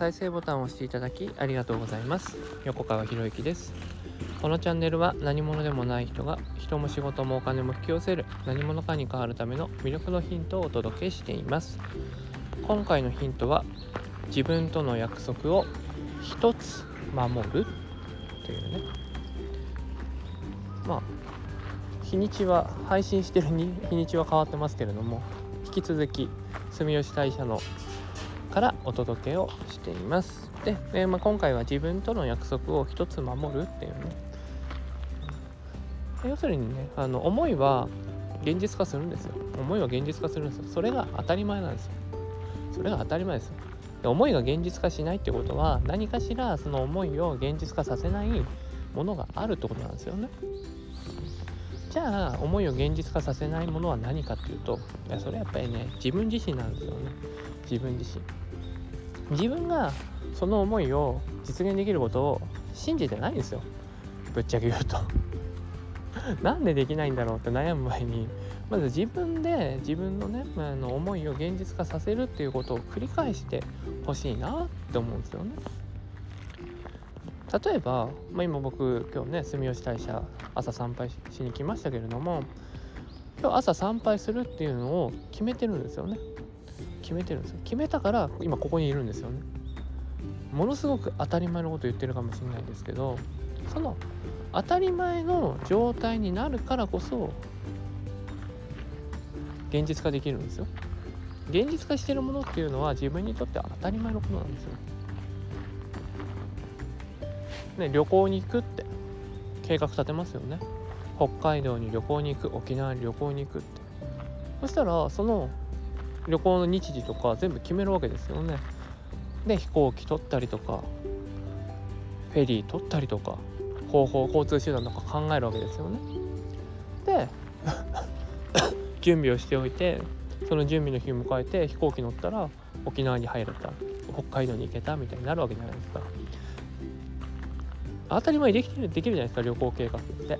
再生ボタンを押していただきありがとうございます。横川博之です。このチャンネルは何者でもない人が人も仕事もお金も引き寄せる何者かに変わるための魅力のヒントをお届けしています。今回のヒントは自分との約束を一つ守る。というね。まあ日にちは配信してる日にちは変わってますけれども引き続き住吉大社のからお届けをしています。で、えー、まあ、今回は自分との約束を一つ守るっていうね。要するにねあの思いは現実化するんですよ。思いは現実化するんですよ。それが当たり前なんですよ。それが当たり前ですよ。で思いが現実化しないってことは何かしらその思いを現実化させないものがあるってことなんですよね。じゃあ思いを現実化させないものは何かっていうといやそれやっぱりね自分自身なんですよね。自分自身。自分がその思いを実現できることを信じてないんですよ。ぶっちゃけ言うと。なんでできないんだろうって悩む前に。まず自分で自分のね、あの思いを現実化させるっていうことを繰り返してほしいなって思うんですよね。例えば、まあ、今僕今日ね住吉大社朝参拝しに来ましたけれども今日朝参拝するっていうのを決めてるんですよね。決めてるんですよ。決めたから今ここにいるんですよね。ものすごく当たり前のこと言ってるかもしれないんですけどその当たり前の状態になるからこそ現実化できるんですよ。現実化してるものっていうのは自分にとって当たり前のことなんですよ。ね、旅行に行くって。計画立てますよね。北海道に旅行に行く。沖縄に旅行に行くって。そしたらその旅行の日時とか全部決めるわけですよね。で飛行機取ったりとかフェリー取ったりとか方法交通手段とか考えるわけですよね。で 準備をしておいてその準備の日を迎えて飛行機乗ったら沖縄に入れた。北海道に行けたみたいになるわけじゃないですか。当たり前にできるできるじゃないですか旅行計画って、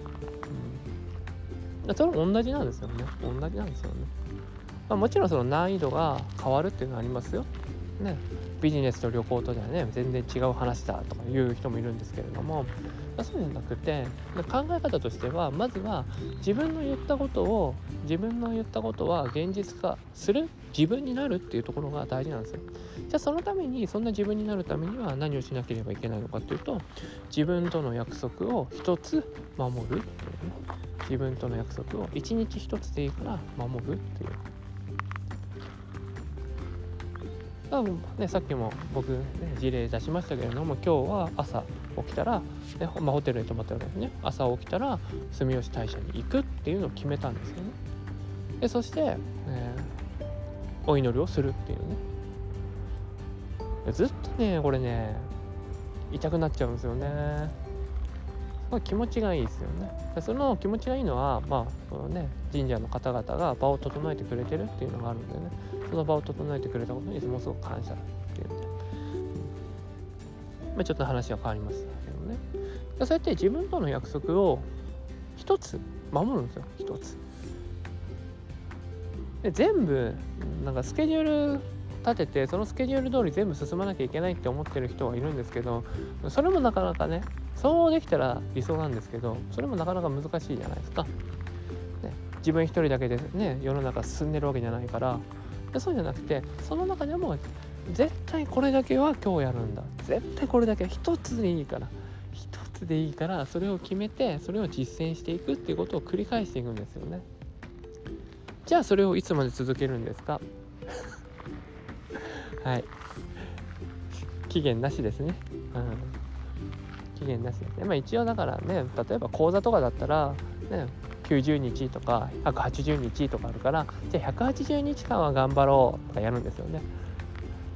うん、それも同じなんですよね。同じなんですよね、まあ、もちろんその難易度が変わるっていうのはありますよ。ね。ビジネスと旅行とではね全然違う話だとかいう人もいるんですけれども。あそうじゃなくて考え方としてはまずは自分の言ったことを自分の言ったことは現実化する自分になるっていうところが大事なんですよ。じゃあそのためにそんな自分になるためには何をしなければいけないのかっていうと自分との約束を一つ守るっていうね自分との約束を一日一つでいいから守るっていう。多分ね、さっきも僕、ね、事例出しましたけれども今日は朝起きたら、ねまあ、ホテルに泊まってるわけですね。朝起きたら住吉大社に行くっていうのを決めたんですよね。でそして、え、お祈りをするっていうね。ずっとねこれね痛くなっちゃうんですよね。すごい気持ちがいいですよね。その気持ちがいいのは、まあそのね、神社の方々が場を整えてくれてるっていうのがあるんでね。その場を整えてくれたことにものすごく感謝っていうので、うん。まあ、ちょっと話は変わりますけどね。そうやって自分との約束を一つ守るんですよ。一つ。で全部なんかスケジュール立ててそのスケジュール通り全部進まなきゃいけないって思ってる人はいるんですけどそれもなかなかねそうできたら理想なんですけどそれもなかなか難しいじゃないですか。ね、自分一人だけでね世の中進んでるわけじゃないからそうじゃなくてその中でも絶対これだけは今日やるんだ絶対これだけ一つでいいから一つでいいからそれを決めてそれを実践していくっていうことを繰り返していくんですよね。じゃあそれをいつまで続けるんですか？はい期限なしですね。うん期限なしですね。まあ一応だからね、例えば講座とかだったら、ね、90日とか180日とかあるから、じゃあ180日間は頑張ろうとかやるんですよね。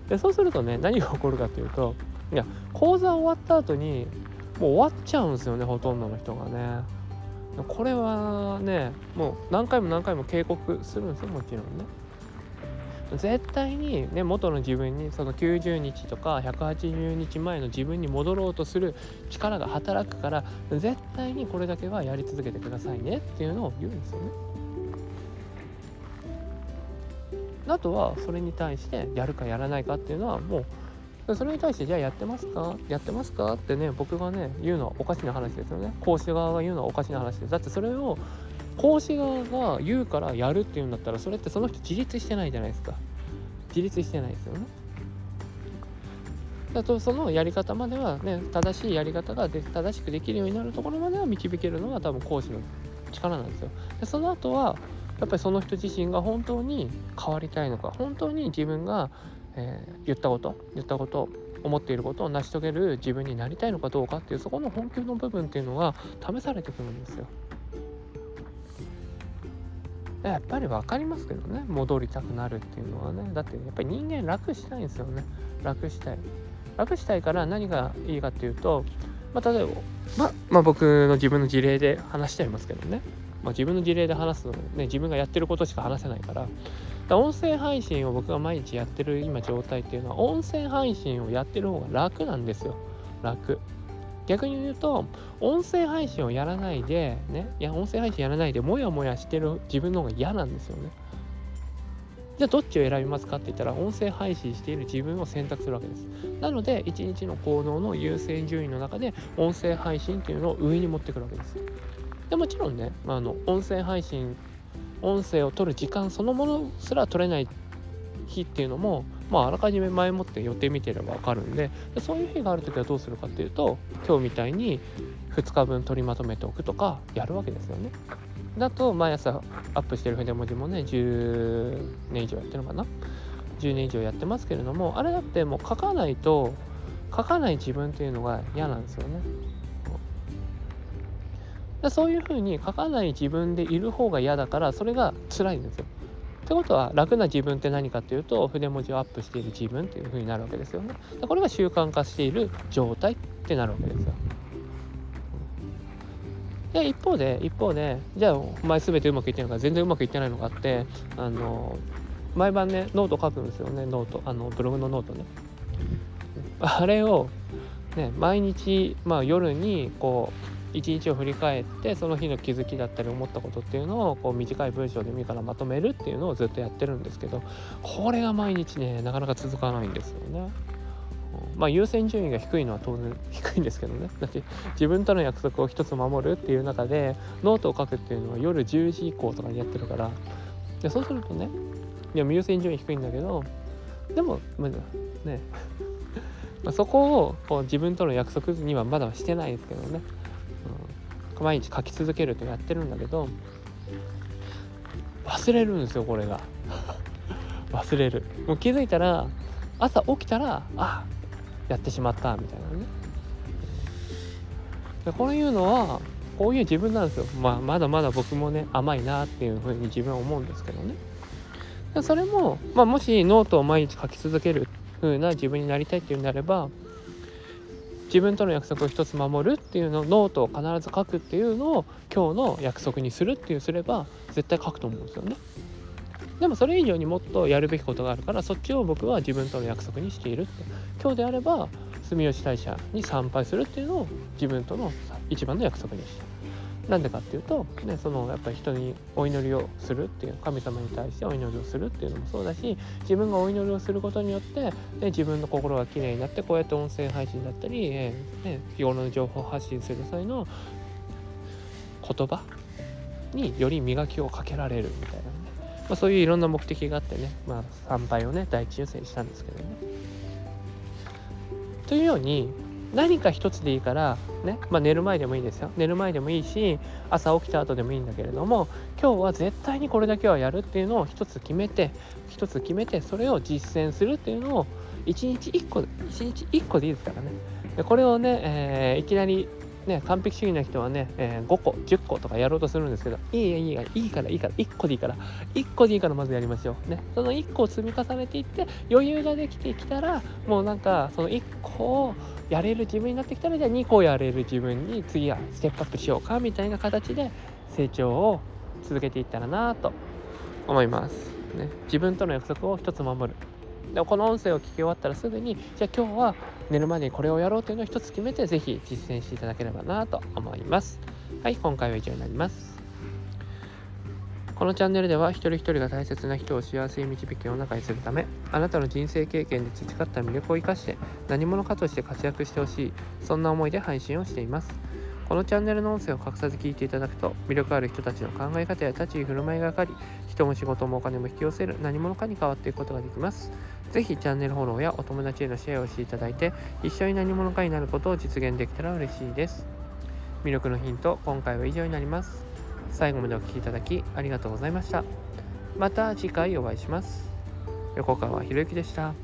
で、そうするとね、何が起こるかというと、いや、講座終わった後に、もう終わっちゃうんですよね、ほとんどの人がね。これはね、もう何回も何回も警告するんですよ、もちろんね。絶対に、ね、元の自分にその90日とか180日前の自分に戻ろうとする力が働くから絶対にこれだけはやり続けてくださいねっていうのを言うんですよね。あとはそれに対してやるかやらないかっていうのはもうそれに対してじゃあやってますか？やってますか？ってね僕がね言うのはおかしな話ですよね。講師側が言うのはおかしな話です。だってそれを講師側が言うからやるっていうんだったらそれってその人自立してないじゃないですか。自立してないですよね。だとそのやり方まではね正しいやり方がで正しくできるようになるところまでは導けるのが多分講師の力なんですよ。でその後はやっぱりその人自身が本当に変わりたいのか本当に自分が、えー、言ったこと言ったこと思っていることを成し遂げる自分になりたいのかどうかっていうそこの本気の部分っていうのが試されてくるんですよ。やっぱり分かりますけどね。戻りたくなるっていうのはね。だってやっぱり人間楽したいんですよね。楽したい。楽したいから何がいいかっていうと、まあ、例えば、ままあ、僕の自分の事例で話しちゃいますけどね。まあ、自分の事例で話すのね自分がやってることしか話せないから。だ音声配信を僕が毎日やってる今状態っていうのは音声配信をやってる方が楽なんですよ。楽。逆に言うと音声配信をやらないでねいや音声配信やらないでモヤモヤしてる自分の方が嫌なんですよね。じゃあどっちを選びますかって言ったら音声配信している自分を選択するわけです。なので一日の行動の優先順位の中で音声配信っていうのを上に持ってくるわけです。でもちろんね、あ、あの音声配信音声を取る時間そのものすら取れない日っていうのも、まあ、あらかじめ前もって予定見てれば分かるんでそういう日がある時はどうするかっていうと今日みたいに2日分取りまとめておくとかやるわけですよね。だと毎朝アップしてる筆文字もね10年以上やってるのかな10年以上やってますけれどもあれだってもう書かないと書かない自分っていうのが嫌なんですよね。そういうふうに書かない自分でいる方が嫌だからそれが辛いんですよ。ってことは楽な自分って何かっていうと筆文字をアップしている自分っていうふうになるわけですよね。でこれが習慣化している状態ってなるわけですよ。で一方で一方でじゃあお前全てうまくいってないのか全然うまくいってないのかってあの毎晩ねノート書くんですよねノートあのブログのノートね。あれをね毎日まあ夜にこう一日を振り返ってその日の気づきだったり思ったことっていうのをこう短い文章でもいいからまとめるっていうのをずっとやってるんですけどこれが毎日ねなかなか続かないんですよね。まあ優先順位が低いのは当然 低いんですけどね。だって自分との約束を一つ守るっていう中でノートを書くっていうのは夜10時以降とかにやってるから。でそうするとねいや優先順位低いんだけどでも、まあ、ね。まそこをこう自分との約束にはまだしてないですけどね。毎日書き続けるとやってるんだけど忘れるんですよこれが。忘れる。もう気づいたら朝起きたらあやってしまったみたいなね。でこういうのはこういう自分なんですよ、まあ、まだまだ僕もね甘いなっていうふうに自分は思うんですけどね。それも、まあ、もしノートを毎日書き続ける風な自分になりたいっていうんであれば自分との約束を一つ守るっていうのノートを必ず書くっていうのを今日の約束にするっていうすれば絶対書くと思うんですよね。でもそれ以上にもっとやるべきことがあるからそっちを僕は自分との約束にしているって今日であれば住吉大社に参拝するっていうのを自分との一番の約束にした。なんでかっていうと、ね、そのやっぱり人にお祈りをするっていう神様に対してお祈りをするっていうのもそうだし自分がお祈りをすることによって、ね、自分の心がきれいになってこうやって音声配信だったり、えーね、日頃の情報発信する際の言葉により磨きをかけられるみたいなね、まあ、そういういろんな目的があってね、まあ、参拝をね第一優先したんですけどね。というように何か一つでいいからね、まあ、寝る前でもいいですよ。寝る前でもいいし朝起きた後でもいいんだけれども今日は絶対にこれだけはやるっていうのを一つ決めて一つ決めてそれを実践するっていうのを1日1個1日1個でいいですからね。でこれをね、えー、いきなりね、完璧主義な人はね、えー、5個、10個とかやろうとするんですけど、いいいいいいから、いいから、1個でいいから、1個でいいからまずやりましょう。ね、その1個を積み重ねていって、余裕ができてきたら、もうなんか、その1個をやれる自分になってきたら、じゃあ2個やれる自分に次はステップアップしようか、みたいな形で成長を続けていったらなと思います。ね、自分との約束を一つ守る。でこの音声を聞き終わったらすぐにじゃあ今日は寝る前にこれをやろうというのを一つ決めて是非実践していただければなと思います。はい、今回は以上になります。このチャンネルでは一人一人が大切な人を幸せに導き世の中にするためあなたの人生経験で培った魅力を生かして何者かとして活躍してほしいそんな思いで配信をしていますこのチャンネルの音声を隠さず聞いていただくと魅力ある人たちの考え方や立ち居振る舞いが分かり人も仕事もお金も引き寄せる何者かに変わっていくことができますぜひチャンネルフォローやお友達へのシェアをしていただいて一緒に何者かになることを実現できたら嬉しいです。魅力のヒント今回は以上になります。最後までお聴きいただきありがとうございました。また次回お会いします。横川博之でした。